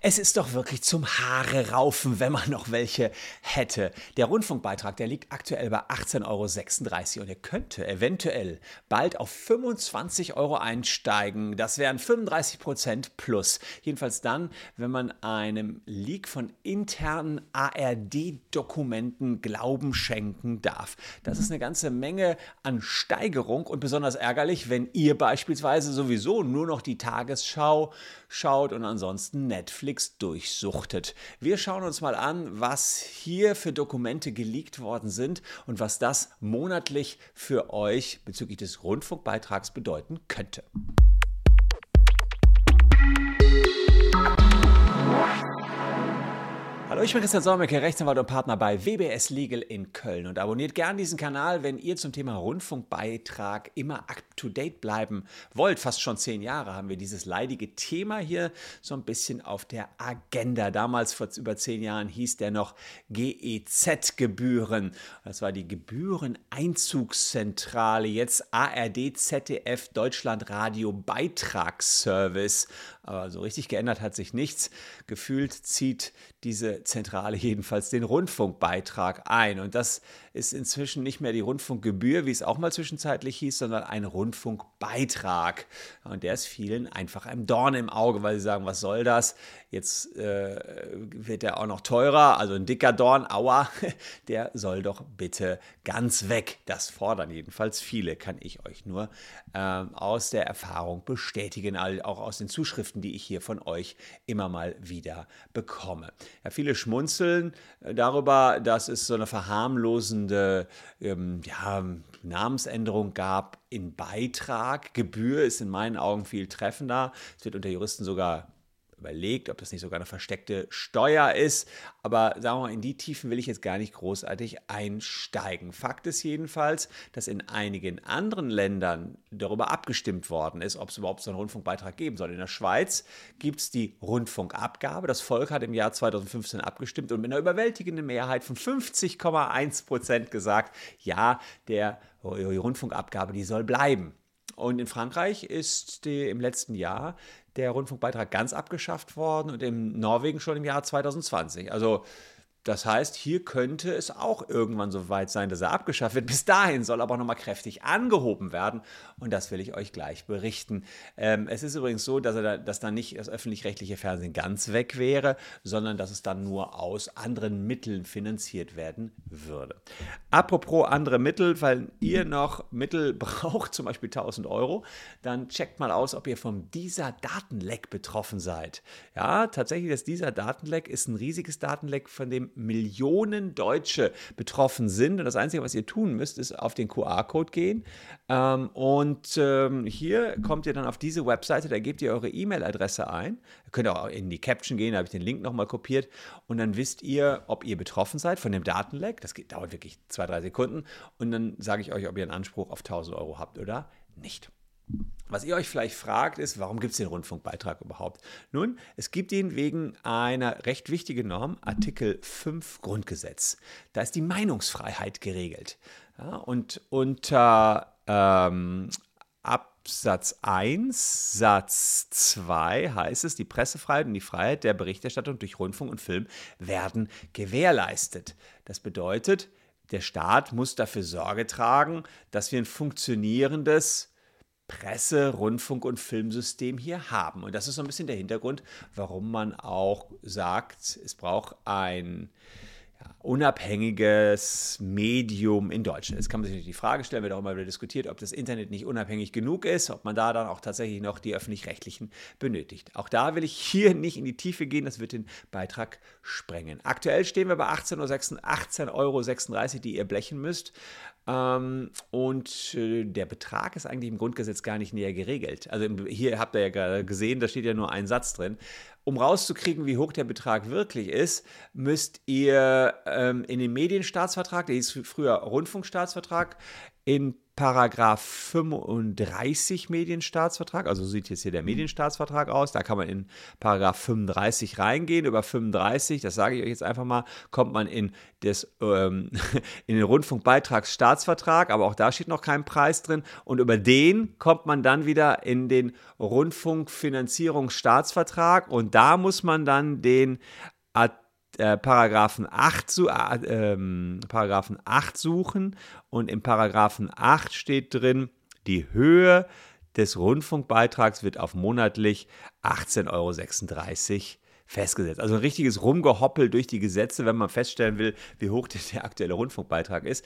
Es ist doch wirklich zum Haare raufen, wenn man noch welche hätte. Der Rundfunkbeitrag, der liegt aktuell bei 18,36 Euro und er könnte eventuell bald auf 25 Euro einsteigen. Das wären 35 Prozent plus. Jedenfalls dann, wenn man einem Leak von internen ARD-Dokumenten Glauben schenken darf. Das ist eine ganze Menge an Steigerung und besonders ärgerlich, wenn ihr beispielsweise sowieso nur noch die Tagesschau schaut und ansonsten Netflix durchsuchtet. Wir schauen uns mal an, was hier für Dokumente geleakt worden sind und was das monatlich für euch bezüglich des Rundfunkbeitrags bedeuten könnte. Hallo, ich bin Christian Solmecke, Rechtsanwalt und Partner bei WBS Legal in Köln und abonniert gern diesen Kanal, wenn ihr zum Thema Rundfunkbeitrag immer up-to-date bleiben wollt. Fast schon zehn Jahre haben wir dieses leidige Thema hier so ein bisschen auf der Agenda. Damals vor über zehn Jahren hieß der noch GEZ-Gebühren. Das war die Gebühreneinzugszentrale, jetzt ARD, ZDF, Deutschlandradio Beitragsservice. Aber so richtig geändert hat sich nichts. Gefühlt zieht diese Zentrale jedenfalls den Rundfunkbeitrag ein. Und das ist inzwischen nicht mehr die Rundfunkgebühr, wie es auch mal zwischenzeitlich hieß, sondern ein Rundfunkbeitrag. Und der ist vielen einfach ein Dorn im Auge, weil sie sagen, was soll das? Jetzt äh, wird er auch noch teurer, also ein dicker Dorn, aua, der soll doch bitte ganz weg. Das fordern jedenfalls viele, kann ich euch nur äh, aus der Erfahrung bestätigen, auch aus den Zuschriften, die ich hier von euch immer mal wieder bekomme. Ja, viele schmunzeln äh, darüber, dass es so eine verharmlosende ähm, ja, Namensänderung gab in Beitrag. Gebühr ist in meinen Augen viel treffender. Es wird unter Juristen sogar überlegt, ob das nicht sogar eine versteckte Steuer ist. Aber sagen wir mal, in die Tiefen will ich jetzt gar nicht großartig einsteigen. Fakt ist jedenfalls, dass in einigen anderen Ländern darüber abgestimmt worden ist, ob es überhaupt so einen Rundfunkbeitrag geben soll. In der Schweiz gibt es die Rundfunkabgabe. Das Volk hat im Jahr 2015 abgestimmt und mit einer überwältigenden Mehrheit von 50,1 Prozent gesagt, ja, der die Rundfunkabgabe, die soll bleiben. Und in Frankreich ist die, im letzten Jahr der Rundfunkbeitrag ganz abgeschafft worden und in Norwegen schon im Jahr 2020. Also das heißt, hier könnte es auch irgendwann so weit sein, dass er abgeschafft wird. Bis dahin soll aber nochmal kräftig angehoben werden und das will ich euch gleich berichten. Ähm, es ist übrigens so, dass, er, dass dann nicht das öffentlich-rechtliche Fernsehen ganz weg wäre, sondern dass es dann nur aus anderen Mitteln finanziert werden würde. Apropos andere Mittel, weil ihr noch Mittel braucht, zum Beispiel 1000 Euro, dann checkt mal aus, ob ihr vom dieser Datenleck betroffen seid. Ja, tatsächlich, das dieser Datenleck ist ein riesiges Datenleck, von dem Millionen Deutsche betroffen sind. Und das Einzige, was ihr tun müsst, ist auf den QR-Code gehen. Ähm, und ähm, hier kommt ihr dann auf diese Webseite, da gebt ihr eure E-Mail-Adresse ein. Ihr könnt auch in die Caption gehen, da habe ich den Link nochmal kopiert. Und dann wisst ihr, ob ihr betroffen seid von dem Datenleck. Das geht, dauert wirklich zwei, drei Sekunden. Und dann sage ich euch, ob ihr einen Anspruch auf 1000 Euro habt oder nicht. Was ihr euch vielleicht fragt, ist, warum gibt es den Rundfunkbeitrag überhaupt? Nun, es gibt ihn wegen einer recht wichtigen Norm, Artikel 5 Grundgesetz. Da ist die Meinungsfreiheit geregelt. Ja, und unter ähm, Absatz 1, Satz 2 heißt es, die Pressefreiheit und die Freiheit der Berichterstattung durch Rundfunk und Film werden gewährleistet. Das bedeutet, der Staat muss dafür Sorge tragen, dass wir ein funktionierendes Presse-, Rundfunk- und Filmsystem hier haben. Und das ist so ein bisschen der Hintergrund, warum man auch sagt, es braucht ein unabhängiges Medium in Deutschland. Jetzt kann man sich natürlich die Frage stellen, wird auch immer wieder diskutiert, ob das Internet nicht unabhängig genug ist, ob man da dann auch tatsächlich noch die öffentlich-rechtlichen benötigt. Auch da will ich hier nicht in die Tiefe gehen, das wird den Beitrag sprengen. Aktuell stehen wir bei 18,36 Euro, die ihr blechen müsst. Ähm, und äh, der Betrag ist eigentlich im Grundgesetz gar nicht näher geregelt. Also hier habt ihr ja gesehen, da steht ja nur ein Satz drin. Um rauszukriegen, wie hoch der Betrag wirklich ist, müsst ihr ähm, in den Medienstaatsvertrag, der hieß früher Rundfunkstaatsvertrag, in Paragraph 35 Medienstaatsvertrag, also so sieht jetzt hier der Medienstaatsvertrag aus, da kann man in Paragraph 35 reingehen. Über 35, das sage ich euch jetzt einfach mal, kommt man in, das, ähm, in den Rundfunkbeitragsstaatsvertrag, aber auch da steht noch kein Preis drin. Und über den kommt man dann wieder in den Rundfunkfinanzierungsstaatsvertrag und da muss man dann den äh, Paragraphen 8, zu, äh, ähm, Paragraphen 8 suchen und im Paragraphen 8 steht drin, die Höhe des Rundfunkbeitrags wird auf monatlich 18,36 Euro festgesetzt. Also ein richtiges Rumgehoppel durch die Gesetze, wenn man feststellen will, wie hoch der aktuelle Rundfunkbeitrag ist.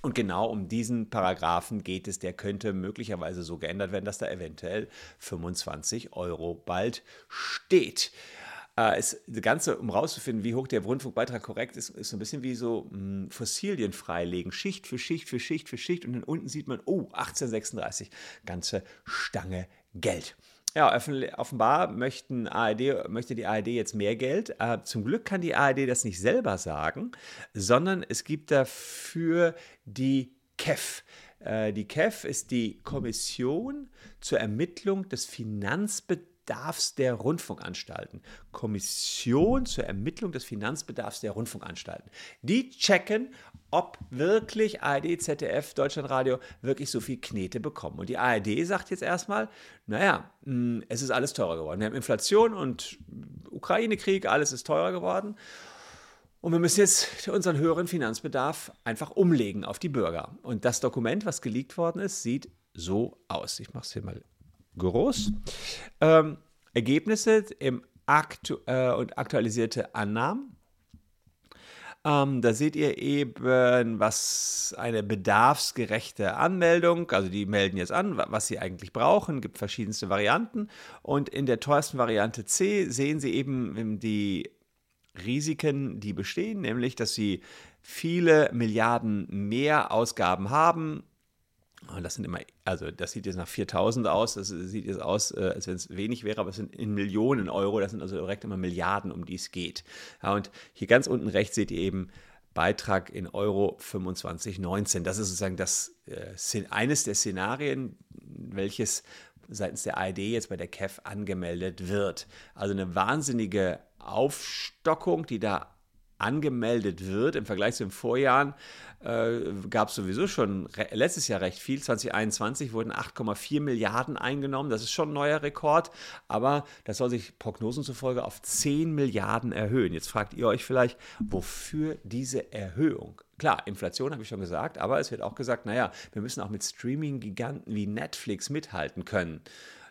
Und genau um diesen Paragraphen geht es. Der könnte möglicherweise so geändert werden, dass da eventuell 25 Euro bald steht. Äh, das Ganze, um rauszufinden, wie hoch der Rundfunkbeitrag korrekt ist, ist so ein bisschen wie so mh, hm, Fossilien freilegen. Schicht für Schicht für Schicht für Schicht. Und dann unten sieht man, oh, 1836, ganze Stange Geld. Ja, offenbar möchten ARD, möchte die ARD jetzt mehr Geld. Äh, zum Glück kann die ARD das nicht selber sagen, sondern es gibt dafür die KEF. Äh, die KEF ist die Kommission zur Ermittlung des Finanzbedarfs Finanzbedarfs der Rundfunkanstalten. Kommission zur Ermittlung des Finanzbedarfs der Rundfunkanstalten. Die checken, ob wirklich ARD, ZDF, Deutschlandradio wirklich so viel Knete bekommen. Und die ARD sagt jetzt erstmal, naja, hm, es ist alles teurer geworden. Wir haben Inflation und Ukraine-Krieg, alles ist teurer geworden. Und wir müssen jetzt unseren höheren Finanzbedarf einfach umlegen auf die Bürger. Und das Dokument, was geleakt worden ist, sieht so aus. Ich mache es hier mal groß. Ähm, Ergebnisse im aktu äh, und aktualisierte Annahmen. Ähm, da seht ihr eben, was eine bedarfsgerechte Anmeldung, also die melden jetzt an, was sie eigentlich brauchen, gibt verschiedenste Varianten. Und in der teuersten Variante C sehen Sie eben die Risiken, die bestehen, nämlich dass sie viele Milliarden mehr Ausgaben haben, das sind immer, also das sieht jetzt nach 4000 aus, das sieht jetzt aus, äh, als wenn es wenig wäre, aber es sind in Millionen Euro, das sind also direkt immer Milliarden, um die es geht. Ja, und hier ganz unten rechts seht ihr eben Beitrag in Euro 2519. Das ist sozusagen das, äh, eines der Szenarien, welches seitens der ARD jetzt bei der KEF angemeldet wird. Also eine wahnsinnige Aufstockung, die da angemeldet wird. Im Vergleich zu den Vorjahren äh, gab es sowieso schon letztes Jahr recht viel. 2021 wurden 8,4 Milliarden eingenommen. Das ist schon ein neuer Rekord, aber das soll sich Prognosen zufolge auf 10 Milliarden erhöhen. Jetzt fragt ihr euch vielleicht, wofür diese Erhöhung? Klar, Inflation habe ich schon gesagt, aber es wird auch gesagt, naja, wir müssen auch mit Streaming-Giganten wie Netflix mithalten können.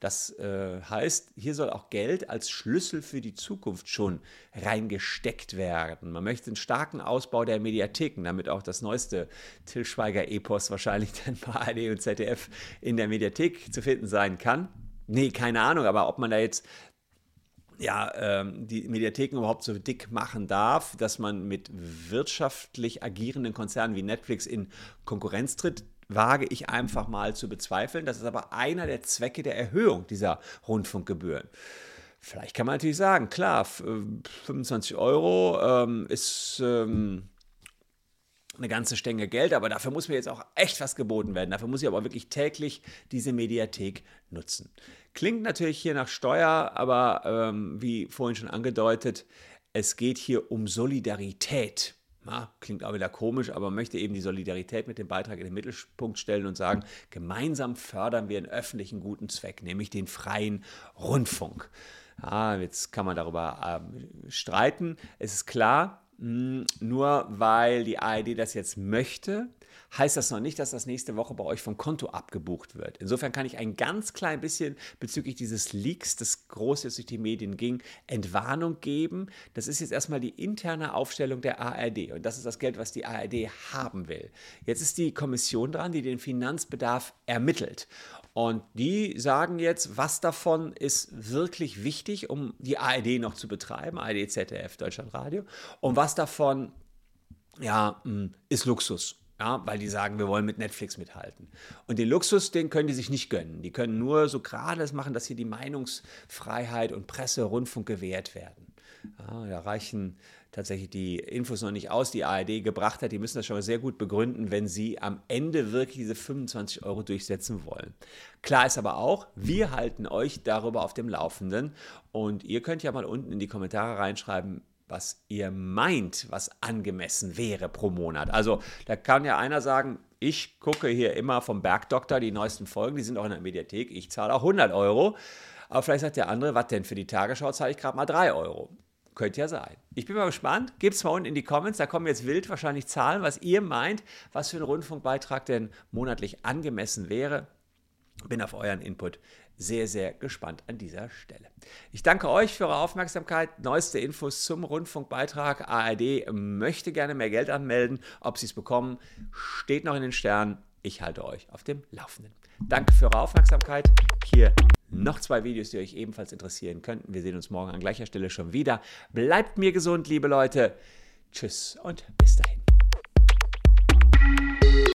Das äh, heißt, hier soll auch Geld als Schlüssel für die Zukunft schon reingesteckt werden. Man möchte einen starken Ausbau der Mediatheken, damit auch das neueste Till Schweiger-Epos wahrscheinlich dann bei ARD und ZDF in der Mediathek zu finden sein kann. Nee, keine Ahnung, aber ob man da jetzt ja, ähm, die Mediatheken überhaupt so dick machen darf, dass man mit wirtschaftlich agierenden Konzernen wie Netflix in Konkurrenz tritt, wage ich einfach mal zu bezweifeln. Das ist aber einer der Zwecke der Erhöhung dieser Rundfunkgebühren. Vielleicht kann man natürlich sagen, klar, 25 äh, Euro ähm, ist ähm, eine ganze Stange Geld, aber dafür muss mir jetzt auch echt was geboten werden. Dafür muss ich aber wirklich täglich diese Mediathek nutzen. Klingt natürlich hier nach Steuer, aber ähm, wie vorhin schon angedeutet, es geht hier um Solidarität na, klingt auch wieder komisch, aber möchte eben die Solidarität mit dem Beitrag in den Mittelpunkt stellen und sagen, gemeinsam fördern wir einen öffentlichen guten Zweck, nämlich den freien Rundfunk. Ja, jetzt kann man darüber äh, streiten. Es ist klar, mh, hm, nur weil die ARD das jetzt möchte, heißt das noch nicht, dass das nächste Woche bei euch vom Konto abgebucht wird. Insofern kann ich ein ganz klein bisschen bezüglich dieses Leaks, das groß jetzt durch die Medien ging, Entwarnung geben. Das ist jetzt erstmal die interne Aufstellung der ARD und das ist das Geld, was die ARD haben will. Jetzt ist die Kommission dran, die den Finanzbedarf ermittelt. Und die sagen jetzt, was davon ist wirklich wichtig, um die ARD noch zu betreiben, ARD, ZDF, Deutschlandradio, und was davon ja, hm, ist Luxus ja, weil die sagen, wir wollen mit Netflix mithalten. Und den Luxus, den können die sich nicht gönnen. Die können nur so gerade es machen, dass hier die Meinungsfreiheit und Presse, Rundfunk gewährt werden. Ja, da reichen tatsächlich die Infos noch nicht aus, die ARD gebracht hat. Die müssen das schon mal sehr gut begründen, wenn sie am Ende wirklich diese 25 Euro durchsetzen wollen. Klar ist aber auch, wir halten euch darüber auf dem Laufenden und ihr könnt ja mal unten in die Kommentare reinschreiben, was ihr meint, was angemessen wäre pro Monat. Also da kann ja einer sagen, ich gucke hier immer vom Bergdoktor die neuesten Folgen, die sind auch in der Mediathek, ich zahle auch 100 Euro. Aber vielleicht sagt der andere, was denn für die Tagesschau zahle ich gerade mal 3 Euro. Könnte ja sein. Ich bin mal gespannt. Gebt es mal unten in die Comments. Da kommen jetzt wild wahrscheinlich Zahlen, was ihr meint, was für ein Rundfunkbeitrag denn monatlich angemessen wäre. Bin auf euren Input sehr, sehr gespannt an dieser Stelle. Ich danke euch für eure Aufmerksamkeit. Neueste Infos zum Rundfunkbeitrag. ARD möchte gerne mehr Geld anmelden. Ob sie es bekommen, steht noch in den Sternen. Ich halte euch auf dem Laufenden. Danke für eure Aufmerksamkeit. Hier noch zwei Videos, die euch ebenfalls interessieren könnten. Wir sehen uns morgen an gleicher Stelle schon wieder. Bleibt mir gesund, liebe Leute. Tschüss und bis dahin.